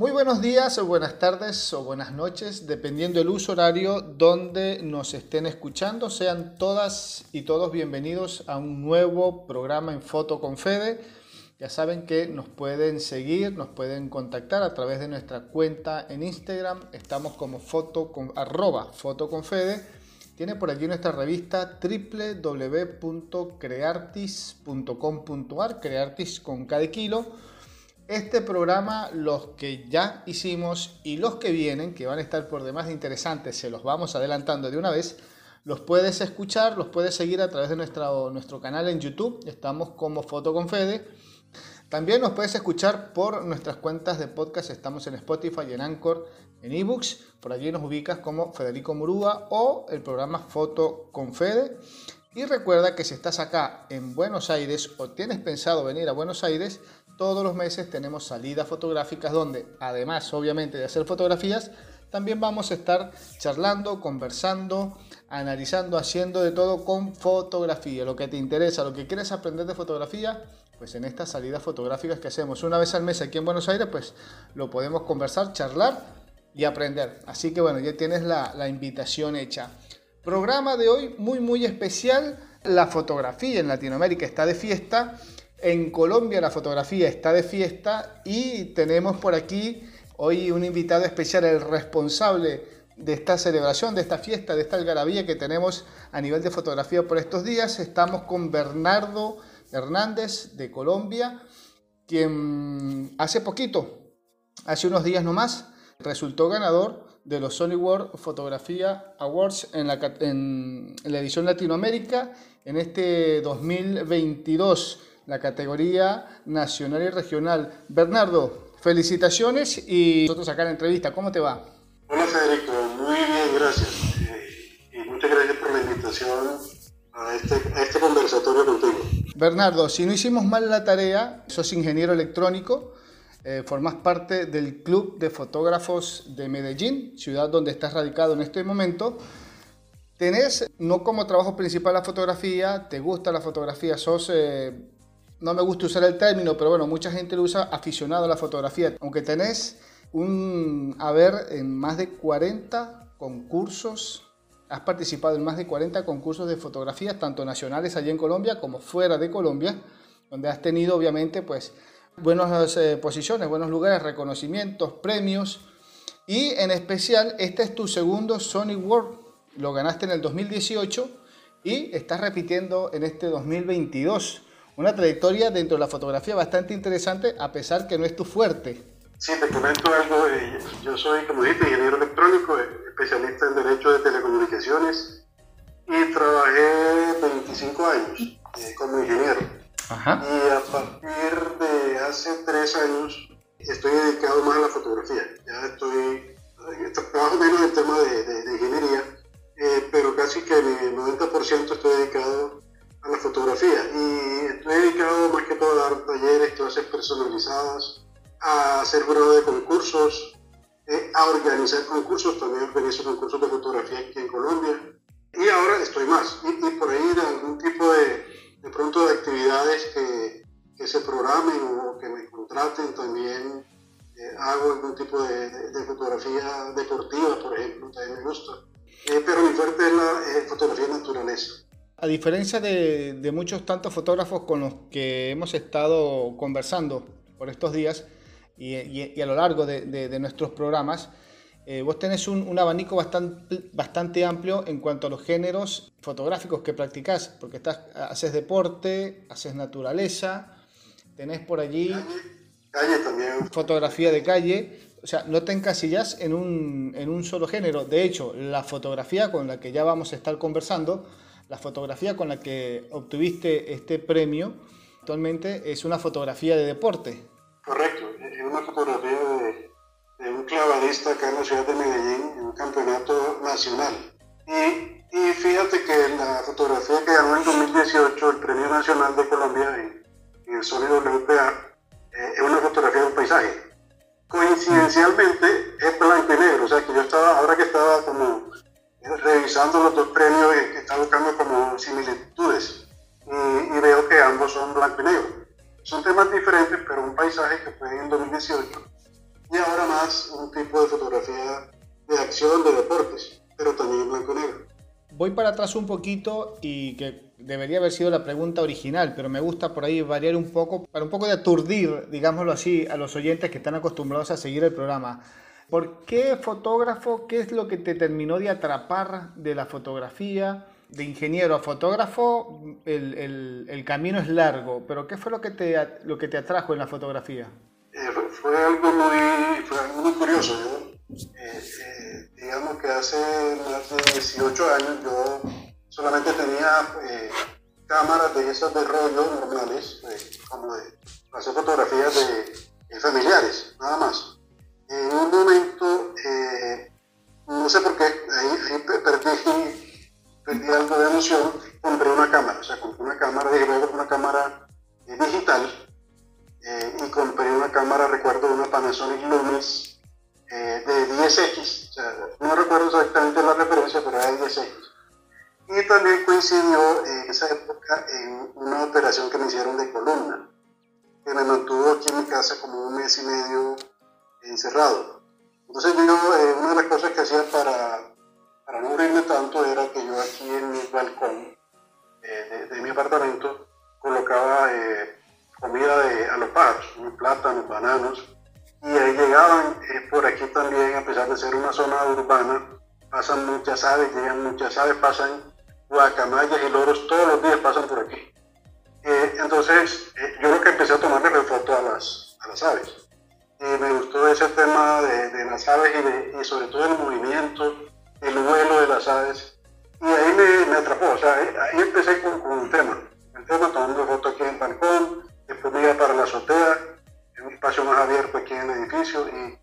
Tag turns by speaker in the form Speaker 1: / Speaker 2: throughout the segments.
Speaker 1: Muy buenos días o buenas tardes o buenas noches, dependiendo del uso horario donde nos estén escuchando. Sean todas y todos bienvenidos a un nuevo programa en Foto con Fede. Ya saben que nos pueden seguir, nos pueden contactar a través de nuestra cuenta en Instagram. Estamos como foto con, arroba foto con Fede. Tiene por allí nuestra revista www.creartis.com.ar, creartis con cada kilo este programa, los que ya hicimos y los que vienen, que van a estar por demás interesantes, se los vamos adelantando de una vez, los puedes escuchar, los puedes seguir a través de nuestro, canal en YouTube, estamos como Foto con Fede. También nos puedes escuchar por nuestras cuentas de podcast, estamos en Spotify en Anchor, en ebooks, por allí nos ubicas como Federico Murúa o el programa Foto con Fede. Y recuerda que si estás acá en Buenos Aires o tienes pensado venir a Buenos Aires, todos los meses tenemos salidas fotográficas donde, además obviamente de hacer fotografías, también vamos a estar charlando, conversando, analizando, haciendo de todo con fotografía. Lo que te interesa, lo que quieres aprender de fotografía, pues en estas salidas fotográficas que hacemos una vez al mes aquí en Buenos Aires, pues lo podemos conversar, charlar y aprender. Así que bueno, ya tienes la, la invitación hecha. Programa de hoy muy muy especial. La fotografía en Latinoamérica está de fiesta en Colombia la fotografía está de fiesta y tenemos por aquí hoy un invitado especial, el responsable de esta celebración, de esta fiesta, de esta algarabía que tenemos a nivel de fotografía por estos días. Estamos con Bernardo Hernández de Colombia, quien hace poquito, hace unos días nomás, resultó ganador de los Sony World Fotografía Awards en la, en la edición Latinoamérica en este 2022 la categoría nacional y regional. Bernardo, felicitaciones y nosotros acá en la entrevista, ¿cómo te va?
Speaker 2: Hola Federico, muy bien, gracias. Y muchas gracias por la invitación a este, a este conversatorio contigo.
Speaker 1: Bernardo, si no hicimos mal la tarea, sos ingeniero electrónico, eh, formas parte del Club de Fotógrafos de Medellín, ciudad donde estás radicado en este momento. Tenés, no como trabajo principal la fotografía, te gusta la fotografía, sos eh, no me gusta usar el término, pero bueno, mucha gente lo usa aficionado a la fotografía. Aunque tenés un haber en más de 40 concursos, has participado en más de 40 concursos de fotografía, tanto nacionales allí en Colombia como fuera de Colombia, donde has tenido obviamente pues buenas eh, posiciones, buenos lugares, reconocimientos, premios. Y en especial, este es tu segundo Sony World. Lo ganaste en el 2018 y estás repitiendo en este 2022 una trayectoria dentro de la fotografía bastante interesante, a pesar que no es tu fuerte.
Speaker 2: Sí, te comento algo. Eh, yo soy, como dijiste, ingeniero electrónico, eh, especialista en Derecho de Telecomunicaciones y trabajé 25 años eh, como ingeniero. Y a partir de hace tres años estoy dedicado más a la fotografía. Ya estoy, trabajo menos en el tema de, ingeniería, pero casi que el 90% estoy dedicado a la fotografía. Y estoy dedicado más que todo a dar talleres, clases personalizadas, a hacer jurado de concursos, eh, a organizar concursos, también organizo concursos de fotografía aquí en Colombia. Y ahora estoy más. Y, por ahí algún tipo de, de pronto de actividades que, que, se programen o que me contraten también eh, hago algún tipo de, de, fotografía deportiva, por ejemplo, también me gusta. Eh, pero mi fuerte es la fotografía de naturaleza.
Speaker 1: A diferencia de, muchos tantos fotógrafos con los que hemos estado conversando por estos días y, a lo largo de, nuestros programas, eh, vos tenés un, abanico bastante, bastante amplio en cuanto a los géneros fotográficos que practicás, porque estás, haces deporte, haces naturaleza, tenés por allí fotografía de calle, o sea, no te encasillas en un, en un solo género. De hecho, la fotografía con la que ya vamos a estar conversando, la fotografía con la que obtuviste este premio actualmente es una fotografía de deporte.
Speaker 2: Correcto, es una fotografía de, un clavadista acá en la ciudad de Medellín, en un campeonato nacional. Y, y fíjate que la fotografía que ganó en 2018 el Premio Nacional de Colombia en, el sólido WPA eh, es una fotografía de un paisaje. Coincidencialmente es blanco y negro, o sea que yo estaba, ahora que estaba como revisando los dos premios que está buscando como similitudes y, veo que ambos son blanco y negro. Son temas diferentes, pero un paisaje que fue en 2018 y ahora más un tipo de fotografía de acción, de deportes, pero también blanco y negro.
Speaker 1: Voy para atrás un poquito y que debería haber sido la pregunta original, pero me gusta por ahí variar un poco, para un poco de aturdir, digámoslo así, a los oyentes que están acostumbrados a seguir el programa. ¿Por qué fotógrafo? ¿Qué es lo que te terminó de atrapar de la fotografía? De ingeniero a fotógrafo, el, el, el camino es largo, pero ¿qué fue lo que te, lo que te atrajo en la fotografía?
Speaker 2: Eh, fue, algo muy, curioso. Eh, eh, digamos que hace más de 18 años yo solamente tenía cámaras de esas de rollo normales, como de hacer fotografías de familiares, nada más en un momento, eh, no sé por qué, ahí, perdí, perdí, algo de emoción, compré una cámara, o sea, compré una cámara, dije, voy una cámara eh, digital eh, y compré una cámara, recuerdo, una Panasonic Lumix de 10X, o sea, no recuerdo exactamente la referencia, pero era de 10X. Y también coincidió en esa época en una operación que me hicieron de columna, que me mantuvo aquí en mi casa como un mes y medio encerrado. Entonces yo, eh, una de las cosas que hacía para, para no morirme tanto era que yo aquí en mi balcón eh, de, mi apartamento colocaba eh, comida de, a los pájaros, plátanos, bananos, y ahí llegaban, por aquí también, a pesar de ser una zona urbana, pasan muchas aves, llegan muchas aves, pasan guacamayas y loros, todos los días pasan por aquí. entonces yo lo que empecé a tomarle foto a las, a las aves me gustó ese tema de, las aves y, sobre todo el movimiento, aquí en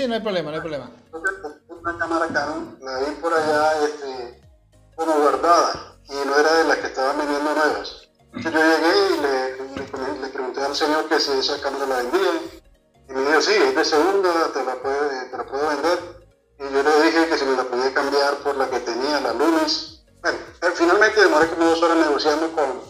Speaker 1: Sí, no hay problema, no hay problema
Speaker 2: una cámara Canon, la vi por allá este, como guardada y no era de las que estaban vendiendo nuevas. Entonces yo llegué y le, le, pregunté al señor que si esa cámara la vendía y me dijo, sí, es de segunda, te la, puede, te la puedo vender. Y yo le dije que si me la podía cambiar por la que tenía, la Lumis. Bueno, eh, finalmente demoré como dos horas negociando con,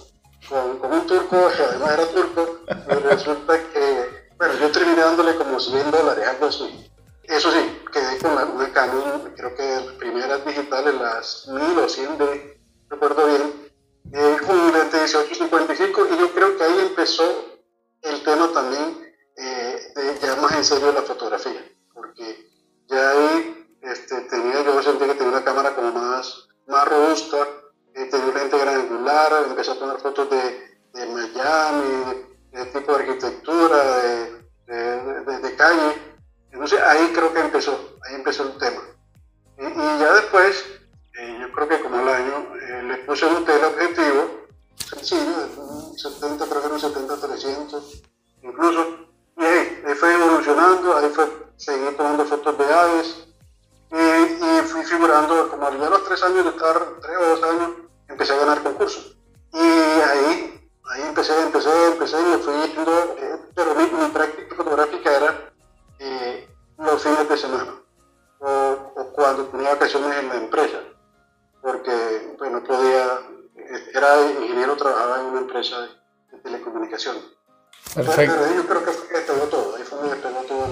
Speaker 2: con, con un turco, que además era turco, y resulta que, bueno, yo terminé dándole como 100 dólares, algo así. Eso sí, quedé con la, una Canon, creo que las primeras digitales, las 1000 o 100 de, recuerdo bien, eh, un lente 1855 y yo creo que ahí empezó el tema también eh, de ya más en serio la fotografía, porque ya ahí este, tenía, yo sentía que tenía una cámara como más, más robusta, eh, tenía un lente gran angular, empecé a tomar fotos de, de Miami, de, tipo de arquitectura, de, de, de calle, entonces ahí creo que empezó, ahí empezó el tema. Y, ya después, eh, yo creo que como al año, eh, le puse un teleobjetivo sencillo, un 70, creo un 70-300, incluso. Y ahí, fue evolucionando, ahí fue, seguí tomando fotos de aves y, fui figurando, como a los tres años de estar, tres o dos años, empecé a ganar concursos. Y ahí, ahí empecé, empecé, empecé y fui yendo, eh, pero mi práctica fotográfica era eh, los fines de semana o, cuando tenía vacaciones en la empresa, porque bueno, podía, era ingeniero, trabajaba en una empresa de, telecomunicaciones. Perfecto. Pero, yo creo que despegó todo, ahí fue donde despegó todo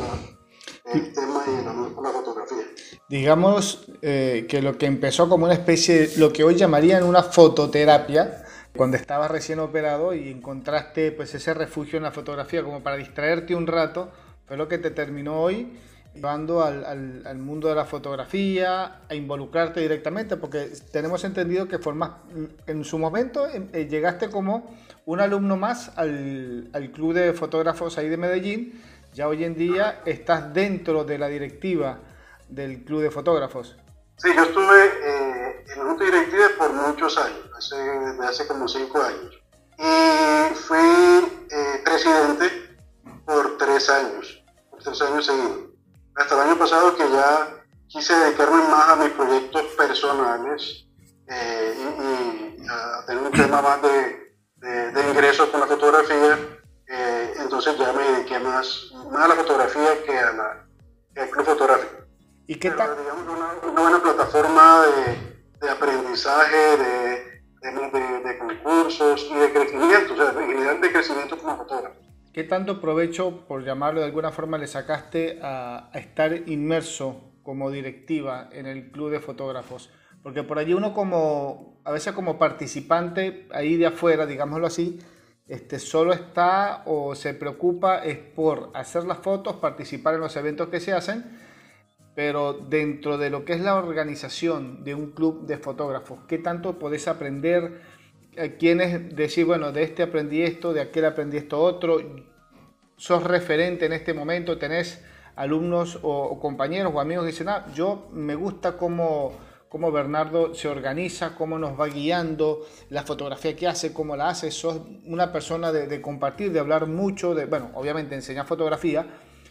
Speaker 2: el tema y la, la fotografía.
Speaker 1: Digamos eh, que lo que empezó como una especie, de lo que hoy llamarían una fototerapia, cuando estabas recién operado y encontraste pues ese refugio en la fotografía como para distraerte un rato, fue lo que te terminó hoy llevando al, al, mundo de la fotografía, a involucrarte directamente, porque tenemos entendido que formas, en su momento eh, llegaste como un alumno más al, al, club de fotógrafos ahí de Medellín, ya hoy en día estás dentro de la directiva del club de fotógrafos.
Speaker 2: Sí, yo estuve eh, en junta directiva por muchos años, hace, hace como cinco años, y fui eh, presidente por tres años, tres años seguidos hasta el año pasado que ya quise dedicarme más a mis proyectos personales eh, y, a tener un tema más de, de, ingresos con la fotografía. Eh, entonces ya me dediqué más, más a la fotografía que, a la, al club fotográfico.
Speaker 1: ¿Y qué tal?
Speaker 2: Digamos, una, una, buena plataforma de, de aprendizaje, de, de, concursos y de crecimiento, o sea, en general de crecimiento como fotógrafo.
Speaker 1: ¿Qué tanto provecho, por llamarlo de alguna forma, le sacaste a, estar inmerso como directiva en el club de fotógrafos? Porque por allí uno como, a veces como participante ahí de afuera, digámoslo así, este, solo está o se preocupa es por hacer las fotos, participar en los eventos que se hacen, pero dentro de lo que es la organización de un club de fotógrafos, ¿qué tanto podés aprender? Quienes decir, bueno, de este aprendí esto, de aquel aprendí esto otro, sos referente en este momento, tenés alumnos o, compañeros o amigos que dicen, ah, yo me gusta cómo, cómo, Bernardo se organiza, cómo nos va guiando, la fotografía que hace, cómo la hace, sos una persona de, compartir, de hablar mucho, de, bueno, obviamente enseñar fotografía,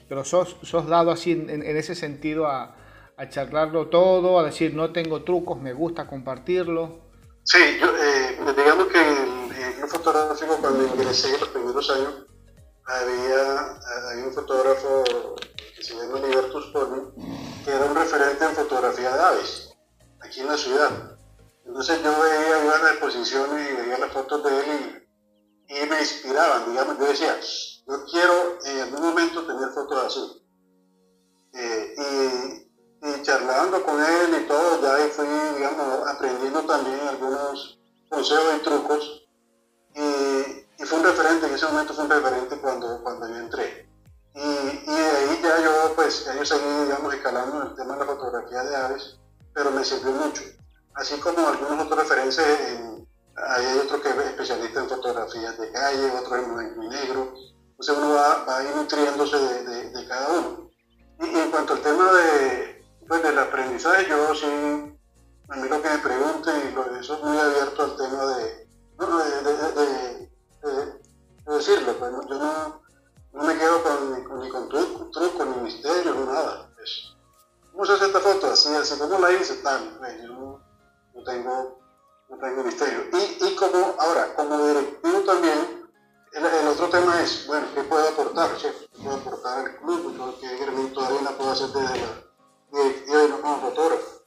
Speaker 1: pero sos, sos dado así en, ese sentido a, a charlarlo todo, a decir, no tengo trucos, me gusta compartirlo.
Speaker 2: Sí, yo, eh, digamos que el, el los primeros años había, un fotógrafo que se llama Libertus Pony, que era un referente en fotografía de aves, aquí en la ciudad. Entonces yo veía, las exposiciones y veía las fotos de él y, me inspiraban, yo decía, yo quiero en algún momento tener fotos así. Eh, y charlando con él y todo, ya ahí fui, digamos, aprendiendo también algunos consejos y trucos. Y, fue un referente, en ese momento fue un referente cuando, cuando yo entré. Y, y de ahí ya yo, pues, yo seguí, digamos, escalando el tema de la fotografía de aves, pero me sirvió mucho. Así como algunos otros referentes, en, hay otro que es especialista en fotografías de calle, otro en blanco y negro. Entonces uno va, va a ir nutriéndose de, de, cada uno. Y, en cuanto al tema de, pues del aprendizaje yo sí, a mí lo que me pregunten y lo, eso es muy abierto al tema de, de decirlo, pues yo no, no, me quedo con, ni con truco, ni misterio, ni nada. Pues, ¿Cómo se hace esta foto? Así, así como la hice, tal. Pues, yo no, tengo, no tengo misterio. Y, y como, ahora, como directivo también, el, el, otro tema es, bueno, ¿qué puedo aportar? ¿Qué puedo aportar al club? ¿Qué granito de arena puedo hacer desde la directivo y no como fotógrafo.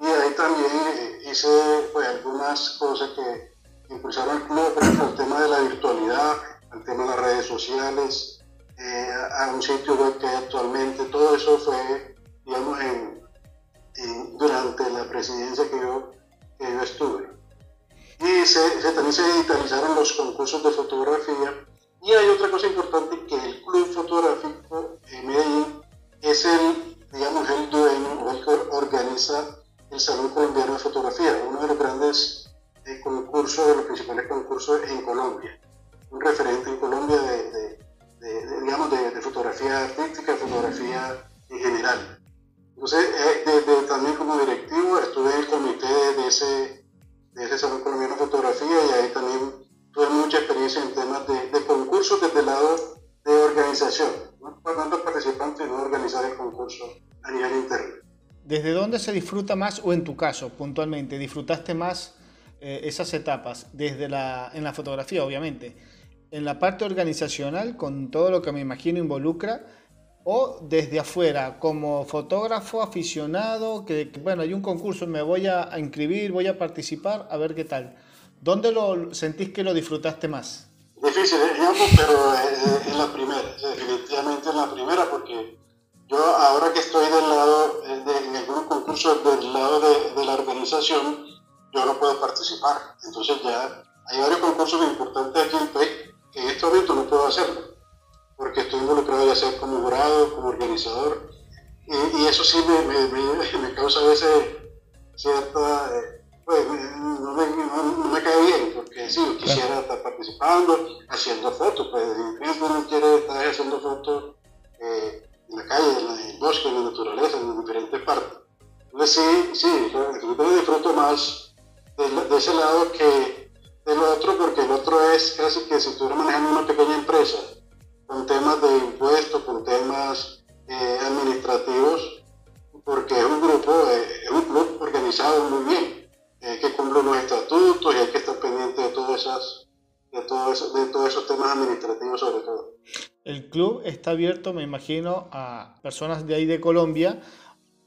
Speaker 2: Y ahí también eh, hice pues, algunas cosas que impulsaron el club, el tema de la virtualidad, el tema de las redes sociales, eh, a un sitio web que actualmente, todo eso fue, durante la presidencia que yo, estuve. Y se, también se digitalizaron los concursos de fotografía. Y hay otra cosa importante que el Club Fotográfico en Medellín es el digamos, el dueño o el que organiza el Salón Colombiano de Fotografía, uno de los grandes eh, concursos, de los principales concursos en Colombia, un referente en Colombia de, de, digamos, de, fotografía artística, fotografía en general. Entonces, eh, también como directivo estuve en el comité de ese, de ese Salón Colombiano de Fotografía y ahí también tuve mucha experiencia en temas de, concursos desde el lado de organización no participantes no organizar el concurso a nivel interno.
Speaker 1: ¿Desde dónde se disfruta más, o en tu caso puntualmente, disfrutaste más eh, esas etapas? Desde la, en la fotografía, obviamente, en la parte organizacional, con todo lo que me imagino involucra, o desde afuera, como fotógrafo aficionado, que, bueno, hay un concurso, me voy a, inscribir, voy a participar, a ver qué tal. ¿Dónde lo sentís que lo disfrutaste más?
Speaker 2: Difícil, ¿eh? pero eh, en la primera, definitivamente en la primera, porque yo ahora que estoy del lado, de, en algunos concursos del lado de, de, la organización, yo no puedo participar. Entonces ya hay varios concursos importantes aquí en el país que en este momento no puedo hacerlo, porque estoy involucrado ya sea como jurado, como organizador, y, eso sí me, me, me, causa a veces cierta... Eh, pues no me, no, me, cae bien, porque sí, yo quisiera estar participando, haciendo fotos, pues no quiere estar haciendo fotos eh, en la calle, en el bosque, en la naturaleza, en diferentes partes. Entonces sí, sí, yo disfruto más de, ese lado que del otro, porque el otro es casi que si estuviera manejando una pequeña empresa, con temas de impuestos, con temas eh, administrativos, porque es un grupo, eh, es un club organizado muy bien hay que cumplir los estatutos y hay que estar pendiente de todas esas de todos esos temas administrativos sobre todo.
Speaker 1: El club está abierto, me imagino, a personas de ahí de Colombia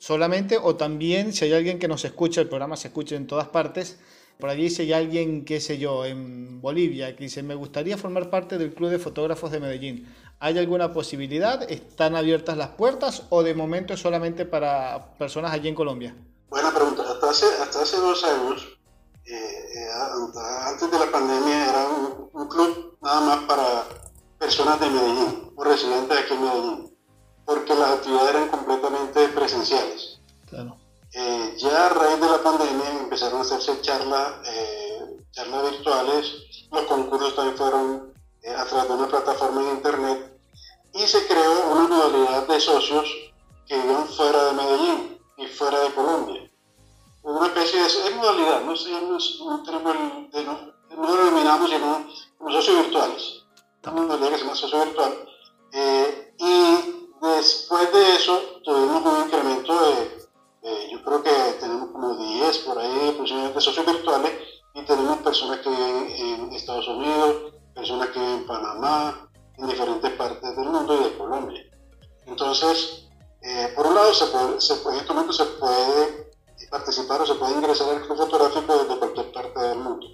Speaker 1: solamente o también si hay alguien que nos escucha, el programa se escucha en todas partes, por allí si hay alguien, qué sé yo, en Bolivia que dice, me gustaría formar parte del Club de Fotógrafos de Medellín. ¿Hay alguna posibilidad? ¿Están abiertas las puertas o de momento es solamente para personas allí en Colombia?
Speaker 2: Buena pregunta. Hasta hace, hasta hace dos años, eh, eh, antes de la pandemia, era un, club nada más para personas de Medellín o residentes aquí en Medellín, porque las actividades eran completamente presenciales. Claro. Eh, ya a raíz de la pandemia empezaron a hacerse charlas, charlas virtuales, los concursos también fueron a través de una plataforma en internet y se creó una modalidad de socios que viven fuera de Medellín y fuera de Colombia. Una especie de es modalidad, no, no, tenemos el, no, no lo denominamos sino como socios virtuales. Una modalidad que se llama socio virtual. Eh, después de eso tuvimos un incremento de, yo creo que tenemos como 10 por ahí de socios virtuales y tenemos personas que viven en Estados Unidos, personas que viven en Panamá, en diferentes partes del mundo y de Colombia. Entonces, eh, por un lado, se puede, en este momento se puede participar o se puede ingresar al club fotográfico desde cualquier parte del mundo.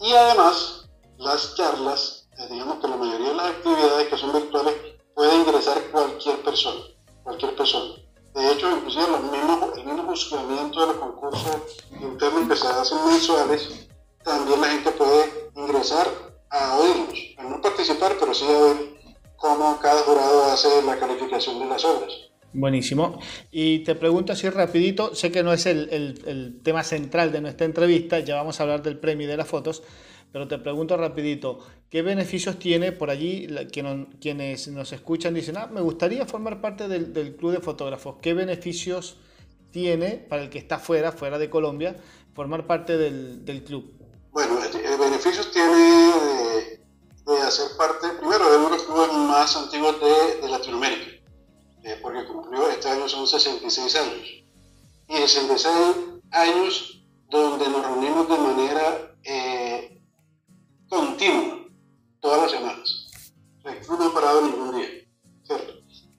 Speaker 2: Y además, las charlas, eh, digamos que la mayoría de las actividades que son virtuales, puede ingresar cualquier persona, cualquier persona. De hecho, inclusive los mismos, el mismo juzgamiento de los concursos internos que se hacen mensuales, también la gente puede ingresar a oírlos, a no participar, pero sí a oír cómo cada jurado hace la calificación de las obras.
Speaker 1: Buenísimo. Y te pregunto así rapidito, sé que no es el, el, tema central de nuestra entrevista, ya vamos a hablar del premio y de las fotos, pero te pregunto rapidito, ¿qué beneficios tiene por allí que quienes nos escuchan dicen, ah, me gustaría formar parte del, del, club de fotógrafos? ¿Qué beneficios tiene para el que está fuera, fuera de Colombia, formar parte del, del club?
Speaker 2: Bueno, beneficios tiene de, de, hacer parte, primero, de uno de los clubes más antiguos de, de Latinoamérica eh, porque cumplió este año son 66 años. Y 66 años donde nos reunimos de manera eh, continua, todas las semanas. no hemos parado ningún día.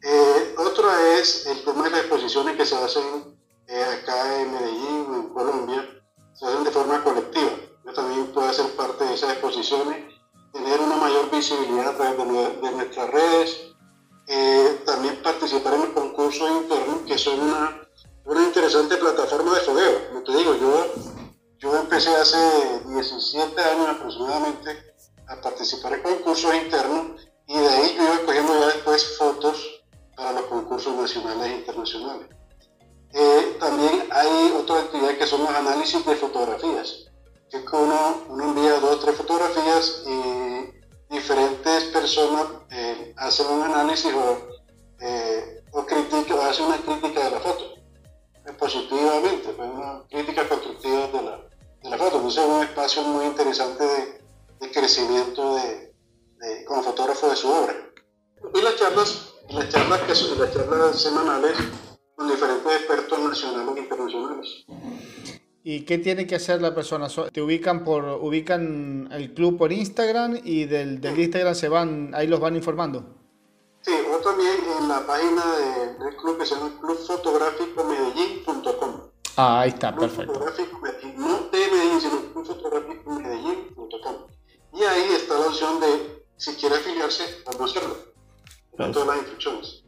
Speaker 2: Eh, otro es el tema de las exposiciones que se hacen acá en Medellín o en Colombia, se hacen de forma colectiva. Yo también puedo ser parte de esas exposiciones, tener una mayor visibilidad a través de nuestras redes, eh, también participar en el concurso interno, que son una, una interesante plataforma de fogueo. Como te digo, yo, yo empecé hace 17 años aproximadamente a participar en concursos internos y de ahí yo iba cogiendo ya después fotos para los concursos nacionales e internacionales. Eh, también hay otra actividad que son los análisis de fotografías, que es que uno, envía dos o tres fotografías y diferentes personas eh, hacen un análisis o, eh, o, hacen una crítica de la foto, eh, positivamente, pues una crítica constructiva de la, de la foto. Entonces es un espacio muy interesante de, crecimiento de, como fotógrafo de su obra. Y las charlas, las charlas, que son, las charlas semanales con diferentes expertos nacionales e internacionales.
Speaker 1: ¿Y qué tiene que hacer la persona? Te ubican por ubican el club por Instagram y del, del Instagram se van, ahí los van informando.
Speaker 2: Sí, o también en la página del club que se llama clubfotográficomedellín.com.
Speaker 1: Ah, ahí está, perfecto.
Speaker 2: Fotográfico Medellín, no de Medellín, sino clubfotográficomedellín.com. Y ahí está la opción de, si quiere afiliarse, vamos a hacerlo. Con todas las instrucciones.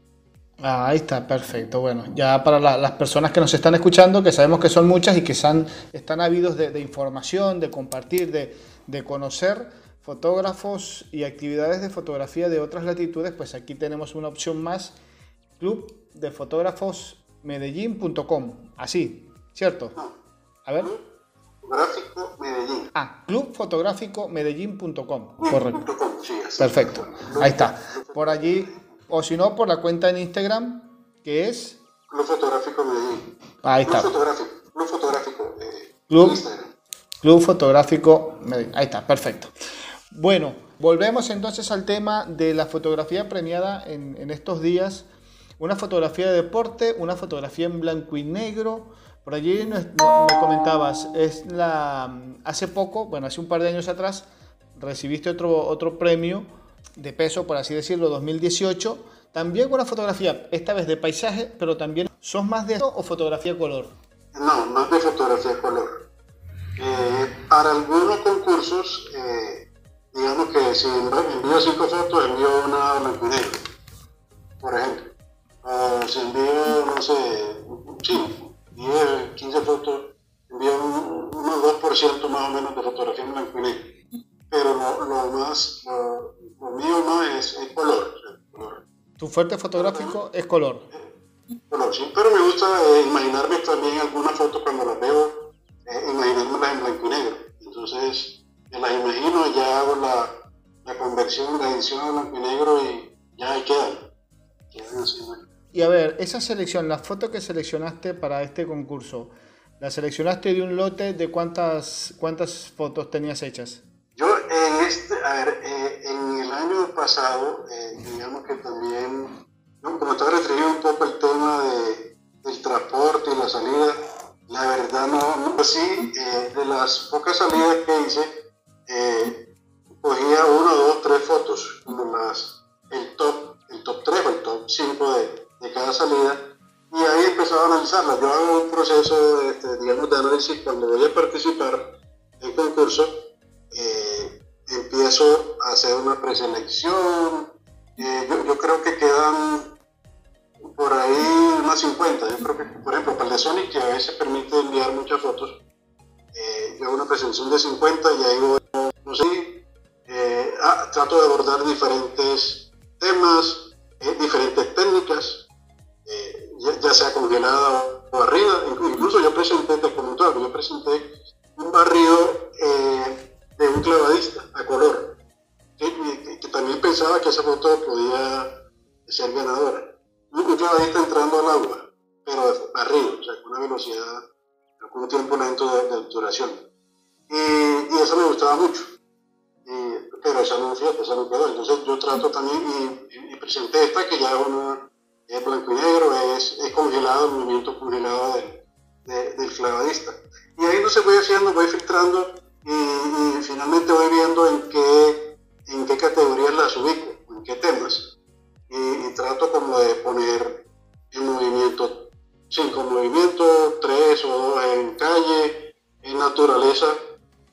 Speaker 1: Ah, ahí está, perfecto. Bueno, ya para las personas que nos están escuchando, que sabemos que son muchas y que están, están ávidos de, información, de compartir, de, de conocer fotógrafos y actividades de fotografía de otras latitudes, pues aquí tenemos una opción más, club de fotógrafos medellín.com, así, ¿cierto? A ver.
Speaker 2: Fotográfico Medellín.
Speaker 1: Ah, clubfotográficomedellín.com, correcto. Perfecto, ahí está. Por allí, o si no, por la cuenta en Instagram, que es...
Speaker 2: Club Fotográfico Medellín.
Speaker 1: Ahí está.
Speaker 2: Club Fotográfico, Club Fotográfico eh,
Speaker 1: Club, Club Fotográfico Medellín. Ahí está, perfecto. Bueno, volvemos entonces al tema de la fotografía premiada en, en estos días. Una fotografía de deporte, una fotografía en blanco y negro. Por allí me comentabas, es la hace poco, bueno, hace un par de años atrás, recibiste otro, otro premio de peso, por así decirlo, 2018. También con una fotografía, esta vez de paisaje, pero también, ¿sos más de esto o fotografía color?
Speaker 2: No, más de fotografía color. Eh, para algunos concursos, eh, digamos que si envío cinco fotos, envío una blanco por ejemplo. O si envío, no sé, sí, 10, 15 fotos, envío un, unos 2% más o menos de fotografía en blanco y negro. Pero lo, más, lo, mío no es, es color,
Speaker 1: Tu fuerte fotográfico es color.
Speaker 2: Color, sí, pero me gusta eh, imaginarme también algunas fotos cuando las veo, eh, imaginármelas en blanco y negro. Entonces, me las imagino, ya hago la, la conversión, la edición a blanco y negro y ya ahí quedan. Quedan así,
Speaker 1: Y a ver, esa selección, la foto que seleccionaste para este concurso, ¿la seleccionaste de un lote de cuántas, cuántas fotos tenías hechas?
Speaker 2: Yo en este, a ver, eh, en el año pasado, eh, digamos que también, ¿no? como estaba restringido un poco el tema de, del transporte y la salida, la verdad no, no sí, eh, de las pocas salidas que hice, eh, cogía una, dos, tres fotos, como las, el top, el top 3 o el top 5 de, de cada salida, y ahí empezaba a analizarlas. Yo hago un proceso, digamos, de análisis cuando voy a participar en concurso, eh, empiezo a hacer una preselección, eh, yo, creo que quedan por ahí unas 50, yo creo que, por ejemplo, para el de Sonic, que a veces permite enviar muchas fotos, eh, yo hago una preselección de 50 y ahí voy no sé, ah, trato de abordar diferentes temas, diferentes técnicas, eh, ya, sea congelada o barrida. Incluso yo presenté, te comentaba, yo presenté un barrido de un clavadista a color, que, también pensaba que esa foto podía ser ganadora. Un clavadista entrando al agua, pero barrido, o sea, con una velocidad, con un tiempo lento de, de duración. Y, eso me gustaba mucho. Pero esa no, esa no quedó. Entonces yo trato también y, y, presenté esta que ya es una es blanco y negro, es, congelado, el movimiento congelado del, de, del clavadista. Y ahí no se voy haciendo, voy filtrando y, finalmente voy viendo en qué, en qué categorías las ubico, en qué temas. Y, trato como de poner en movimiento, cinco movimientos, tres o dos en calle, en naturaleza.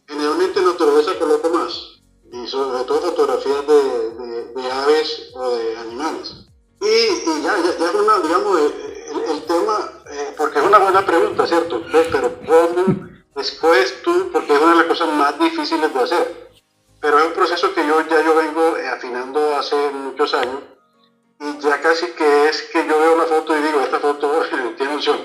Speaker 2: Generalmente en naturaleza coloco más y sobre todo fotografías de, de aves o de animales. Y, y ya, ya, ya, una, digamos, el, tema, eh, porque es una buena pregunta, ¿cierto? Pero ¿cómo después tú, porque es una de las cosas más difíciles de hacer, pero es un proceso que yo ya yo vengo afinando hace muchos años y ya casi que es que yo veo la foto y digo, esta foto tiene opción.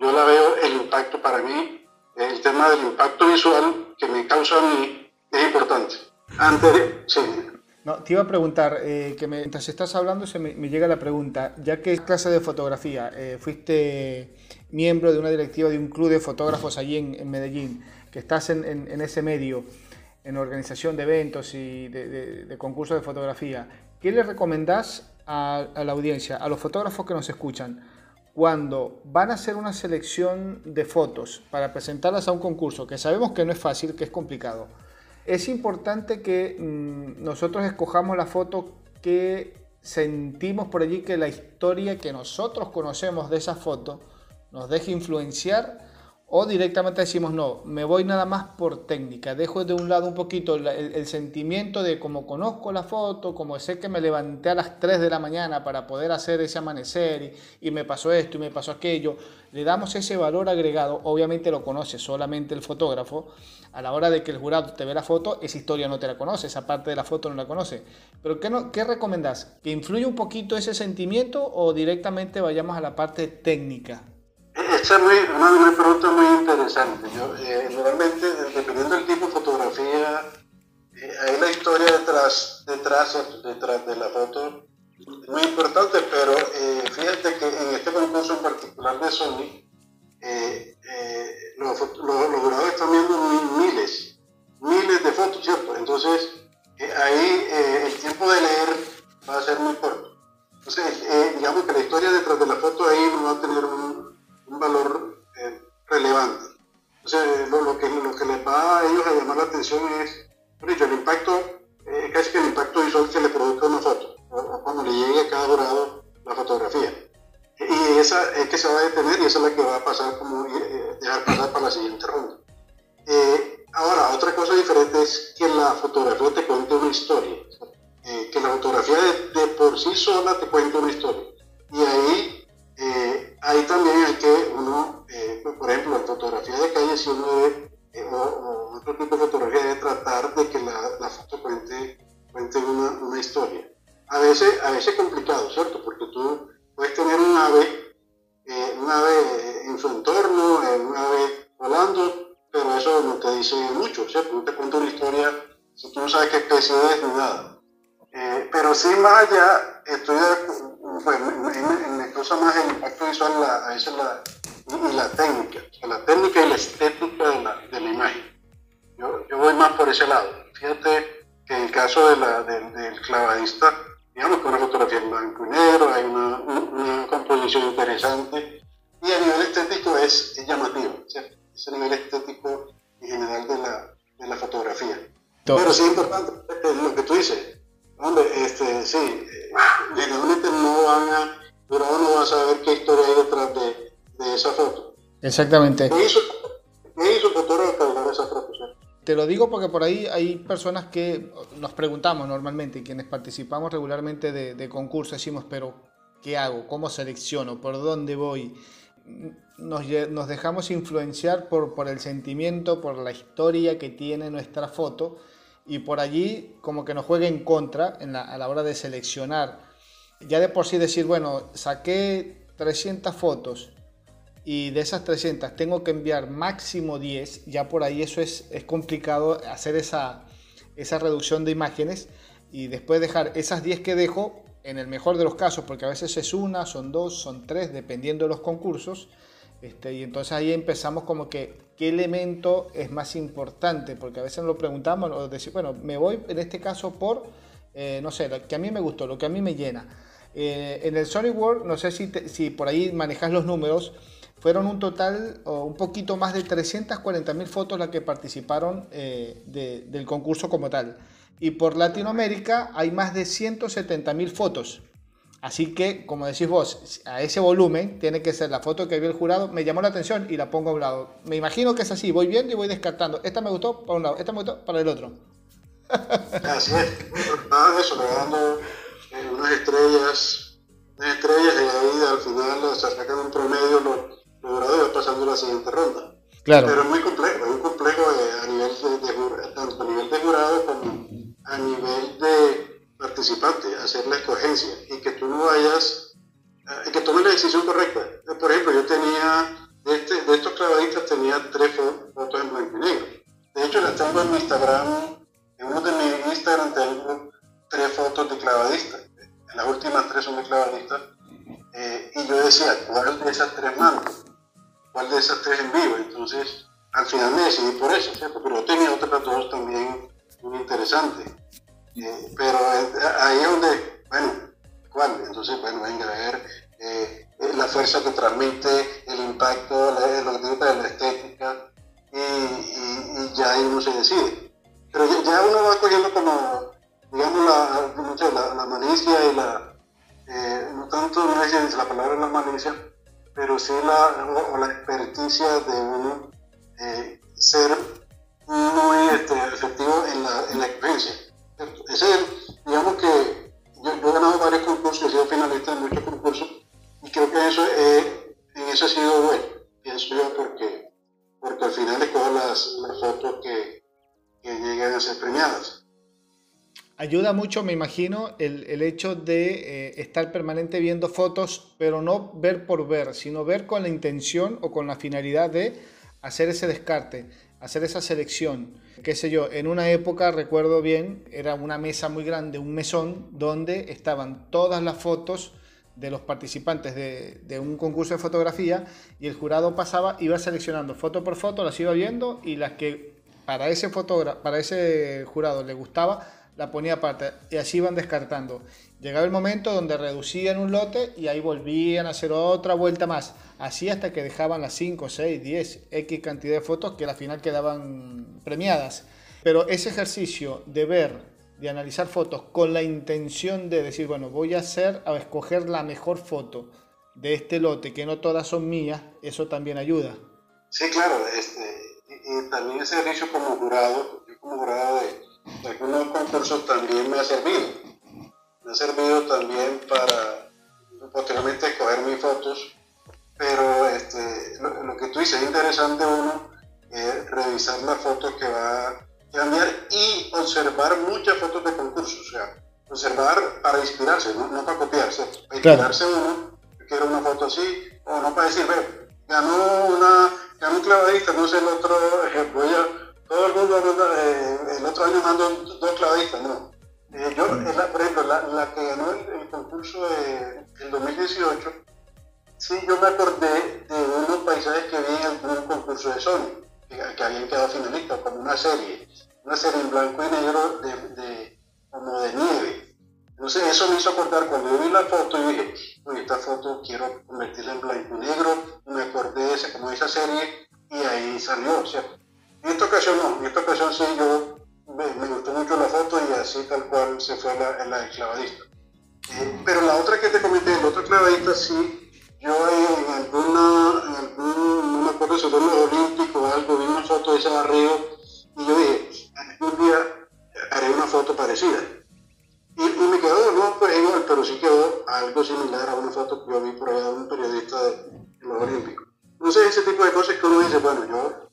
Speaker 2: Yo la veo, el impacto para mí, el tema del impacto visual que me causa a mí es importante. Antes, sí.
Speaker 1: No, te iba a preguntar, eh, que me, mientras estás hablando se me, me, llega la pregunta, ya que es clase de fotografía, eh, fuiste miembro de una directiva de un club de fotógrafos allí en, en Medellín, que estás en, en, en, ese medio, en organización de eventos y de, de, de concursos de fotografía, ¿qué le recomendás a, a, la audiencia, a los fotógrafos que nos escuchan, cuando van a hacer una selección de fotos para presentarlas a un concurso, que sabemos que no es fácil, que es complicado? Es importante que mmm, nosotros escojamos la foto que sentimos por allí que la historia que nosotros conocemos de esa foto nos deje influenciar O directamente decimos, no, me voy nada más por técnica, dejo de un lado un poquito el, sentimiento de como conozco la foto, como sé que me levanté a las 3 de la mañana para poder hacer ese amanecer y, y me pasó esto y me pasó aquello, le damos ese valor agregado, obviamente lo conoce solamente el fotógrafo, a la hora de que el jurado te ve la foto, esa historia no te la conoce, esa parte de la foto no la conoce. Pero ¿qué, no, qué recomendás? ¿Que influya un poquito ese sentimiento o directamente vayamos a la parte técnica?
Speaker 2: Esta es muy, una, pregunta muy interesante. Yo, eh, normalmente, dependiendo del tipo de fotografía, eh, hay la historia detrás, detrás, detrás de la foto muy importante, pero eh, fíjate que en este concurso en particular de Sony, los, los, jurados están viendo miles, miles de fotos, ¿cierto? Entonces, ahí el tiempo de leer va a ser muy corto. Entonces, digamos que la historia detrás de la foto ahí no va a tener un, valor eh, relevante. Entonces, lo, lo, que, lo que les va a ellos a llamar la atención es, por el impacto, eh, casi que el impacto visual que le produzca una foto, cuando le llegue a cada jurado la fotografía. Y esa es que se va a detener y esa es la que va a pasar como eh, dejar pasar para la siguiente ronda. ahora, otra cosa diferente es que la fotografía te cuente una historia. que la fotografía de, por sí sola te cuente una historia. Y ahí eh, ahí también hay que uno, eh, por ejemplo, en fotografía de calle, si uno debe, eh, o, otro tipo de fotografía debe tratar de que la, la foto cuente, cuente una, una, historia. A veces, a veces es complicado, ¿cierto? Porque tú puedes tener un ave, un ave en su entorno, un ave volando, pero eso no te dice mucho, ¿cierto? No te cuenta una historia si tú no sabes qué especie es ni nada. pero sí, más allá, estoy pues me, causa más el impacto visual la, y la técnica, la técnica y la estética de la, de la imagen. Yo, yo, voy más por ese lado. Fíjate que en el caso de del clavadista, digamos que una fotografía en blanco y negro, hay una, composición interesante y a nivel estético es, es llamativo, ¿cierto? ese nivel estético en general de la, de la fotografía. Pero sí es importante lo que tú dices, Hombre, este, sí, generalmente no van a, pero no va a saber qué historia hay detrás de, de esa foto.
Speaker 1: Exactamente.
Speaker 2: ¿Qué hizo, qué hizo el fotógrafo para esa foto?
Speaker 1: Te lo digo porque por ahí hay personas que nos preguntamos normalmente, quienes participamos regularmente de, de concursos, decimos, pero ¿qué hago? ¿Cómo selecciono? ¿Por dónde voy? Nos, nos, dejamos influenciar por, por el sentimiento, por la historia que tiene nuestra foto y por allí como que nos juegue en contra a la hora de seleccionar. Ya de por sí decir, bueno, saqué 300 fotos y de esas 300 tengo que enviar máximo 10, ya por ahí eso es, es complicado hacer esa, esa reducción de imágenes y después dejar esas 10 que dejo, en el mejor de los casos, porque a veces es una, son dos, son tres, dependiendo de los concursos, este, y entonces ahí empezamos como que qué elemento es más importante, porque a veces nos lo preguntamos, o decir, bueno, me voy en este caso por, eh, no sé, lo que a mí me gustó, lo que a mí me llena. Eh, en el SolidWorks, no sé si, si por ahí manejas los números, fueron un total o un poquito más de 340 mil fotos las que participaron eh, del concurso como tal. Y por Latinoamérica hay más de 170 mil fotos. Así que, como decís vos, a ese volumen tiene que ser la foto que vio el jurado, me llamó la atención y la pongo a un lado. Me imagino que es así, voy viendo y voy descartando. Esta me gustó para un lado, esta me gustó para el otro.
Speaker 2: Así es, nada de eso, le dando eh, unas estrellas, unas estrellas ahí al final o sea, sacan un promedio los, va pasando a la siguiente ronda.
Speaker 1: Claro.
Speaker 2: Pero es muy complejo, es muy complejo a, nivel de, tanto a nivel de jurado como a nivel de participante, hacer la escogencia y que tú no vayas, y eh, que tomes la decisión correcta. Por ejemplo, yo tenía, de, este, de estos clavadistas tenía tres fotos en blanco y negro. De hecho, las tengo en mi Instagram, en uno de mis Instagram tengo tres fotos de clavadistas. Las últimas tres son de clavadistas. Eh, y yo decía, ¿cuál de esas tres mando? ¿Cuál de esas tres en vivo? Entonces, al final me decidí por eso, ¿cierto? Pero tenía otras dos también muy interesantes. Eh, pero ahí es donde, bueno, ¿cuál? Entonces, bueno, venga a ver eh, eh, la fuerza que transmite, el impacto, la, lo que de la estética, y, ya ahí uno se decide. Pero ya, uno va cogiendo como, digamos, la, no la, malicia y la, no tanto, no es la palabra la malicia, pero sí la, o, la experticia de uno eh, ser muy este, efectivo en la, en la experiencia. Ese, digamos que yo, he ganado varios concursos, he sido finalista en muchos concursos y creo que eso, en eso ha sido bueno, pienso yo, porque, porque al final escojo las, las fotos que, que llegan a ser premiadas.
Speaker 1: Ayuda mucho, me imagino, el, el hecho de eh, estar permanente viendo fotos, pero no ver por ver, sino ver con la intención o con la finalidad de hacer ese descarte, hacer esa selección. Qué sé yo, en una época, recuerdo bien, era una mesa muy grande, un mesón, donde estaban todas las fotos de los participantes de, un concurso de fotografía y el jurado pasaba, iba seleccionando foto por foto, las iba viendo y las que para ese, para ese jurado le gustaba, la ponía aparte y así iban descartando. Llegaba el momento donde reducían un lote y ahí volvían a hacer otra vuelta más. Así hasta que dejaban las 5, 6, 10, X cantidad de fotos que al final quedaban premiadas. Pero ese ejercicio de ver, de analizar fotos con la intención de decir, bueno, voy a hacer, a escoger la mejor foto de este lote, que no todas son mías, eso también ayuda.
Speaker 2: Sí, claro, este, y, también ese ejercicio como jurado, yo como jurado de algunos concursos también me ha servido. Me ha servido también para posteriormente escoger mis fotos, pero este, lo, que tú dices es interesante uno revisar las fotos que va a cambiar y observar muchas fotos de concursos, o sea, observar para inspirarse, no, para copiarse, para inspirarse uno, quiero una foto así, o no para decir, ve, ganó una, ganó un clavadista, no sé el otro, ejemplo, ya todo el mundo, eh, el otro año mandó dos clavadistas, no. Eh, yo, por ejemplo, la, que ganó el, concurso del 2018, sí, yo me acordé de unos paisajes que vi en algún concurso de Sony, que, habían quedado finalistas, como una serie, una serie en blanco y negro de, como de nieve. Entonces eso me hizo acordar cuando yo vi la foto y dije, esta foto quiero convertirla en blanco y negro, me acordé de esa, como de esa serie y ahí salió, ¿cierto? En esta ocasión no, en esta ocasión sí yo me, gustó mucho la foto y así tal cual se fue la, la del clavadista. Eh, pero la otra que te comenté, el otro clavadista sí, yo en alguna, en algún, no me acuerdo si fue en los Olímpicos o algo, vi una foto de ese barrio y yo dije, un día haré una foto parecida. Y, me quedó, no pues igual, pero sí quedó algo similar a una foto que yo vi por allá de un periodista de, los Olímpicos. Entonces ese tipo de cosas que uno dice, bueno, yo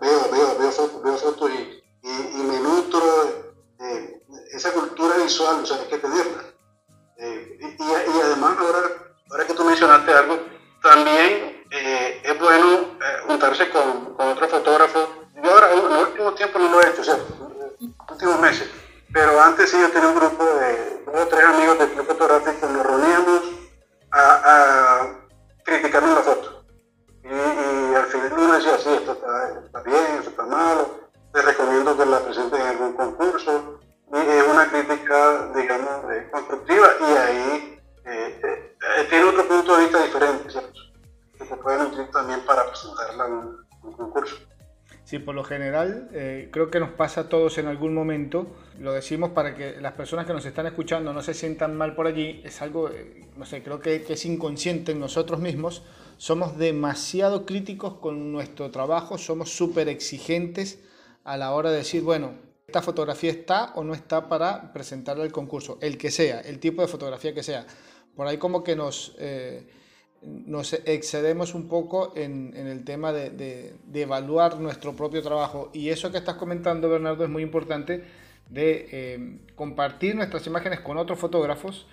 Speaker 2: veo, veo, veo fotos, veo fotos y, y, me nutro de, esa cultura visual, o sea, hay que tenerla. Eh, y, y, además, ahora, ahora que tú mencionaste algo, también eh, es bueno eh, juntarse con, con otro fotógrafo. Yo ahora, en los últimos tiempos no lo he hecho, ¿cierto? En los últimos meses. Pero antes sí yo tenía un grupo de dos o tres amigos del club fotográfico, nos reuníamos a, a criticarnos la foto y, al final uno decía, sí, esto está, bien, esto está malo, te recomiendo que la presentes en algún concurso, y es una crítica, digamos, constructiva, y ahí eh, eh, tiene otro punto de vista diferente, ¿cierto? Que te puede nutrir también para presentarla en un, concurso.
Speaker 1: Sí, por lo general eh, creo que nos pasa a todos en algún momento. Lo decimos para que las personas que nos están escuchando no se sientan mal por allí. Es algo, no sé, creo que, que es inconsciente en nosotros mismos somos demasiado críticos con nuestro trabajo, somos súper exigentes a la hora de decir, bueno, esta fotografía está o no está para presentarla al concurso, el que sea, el tipo de fotografía que sea. Por ahí como que nos, eh, nos excedemos un poco en, el tema de, evaluar nuestro propio trabajo. Y eso que estás comentando, Bernardo, es muy importante de eh, compartir nuestras imágenes con otros fotógrafos,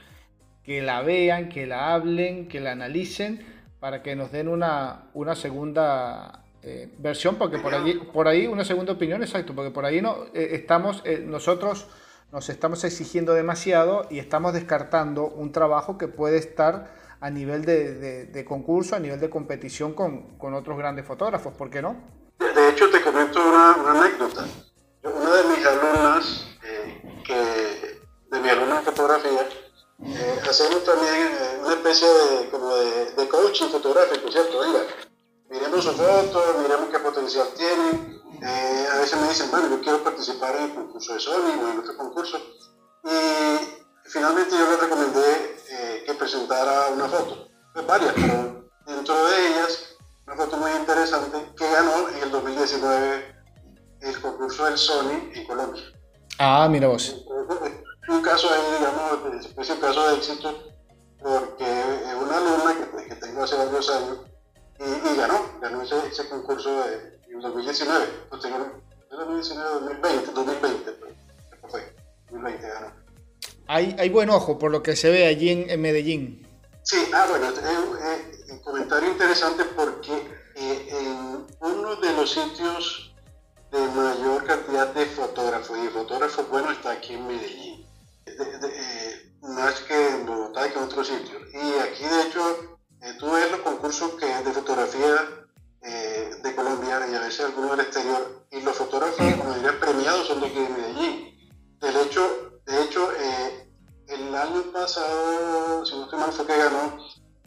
Speaker 1: que la vean, que la hablen, que la analicen para que nos den una, una segunda eh, versión, porque por ahí, por ahí una segunda opinión, exacto, porque por ahí no, eh, estamos, eh, nosotros nos estamos exigiendo demasiado y estamos descartando un trabajo que puede estar a nivel de, de, concurso, a nivel de competición con, con, otros grandes fotógrafos, ¿por qué no?
Speaker 2: De hecho, te comento una, una anécdota. Una de mis alumnas, que, de mi alumna de fotografía, eh, hacemos también eh, una especie de, como de, coaching fotográfico, ¿cierto? Venga, miremos su foto, miremos qué potencial tiene. Eh, a veces me dicen, bueno, yo quiero participar en el concurso de Sony o en otro concurso. Y finalmente yo le recomendé que presentara una foto, pues varias, pero Dentro de ellas, una foto muy interesante que ganó en el 2019 el concurso del Sony en Colombia.
Speaker 1: Ah, mira vos.
Speaker 2: Un caso ahí, digamos, es un caso de éxito porque una alumna que, que tengo hace varios años y, ganó, ganó ese, ese concurso de, en 2019, posterior, 2019, 2020, 2020, pues, fue, 2020 ganó.
Speaker 1: Hay, hay buen ojo por lo que se ve allí en, en Medellín.
Speaker 2: Sí, ah, bueno, es eh, un comentario interesante porque eh, en uno de los sitios de mayor cantidad de fotógrafos y fotógrafos bueno está aquí en Medellín, eh, más que en Bogotá que en otros sitios. Y aquí, de hecho, tú ves los concursos que, de fotografía de Colombia y a veces algunos del exterior, y los fotógrafos, como diría, premiados son de aquí de Medellín. De hecho, de hecho el año pasado, si no estoy mal, fue que ganó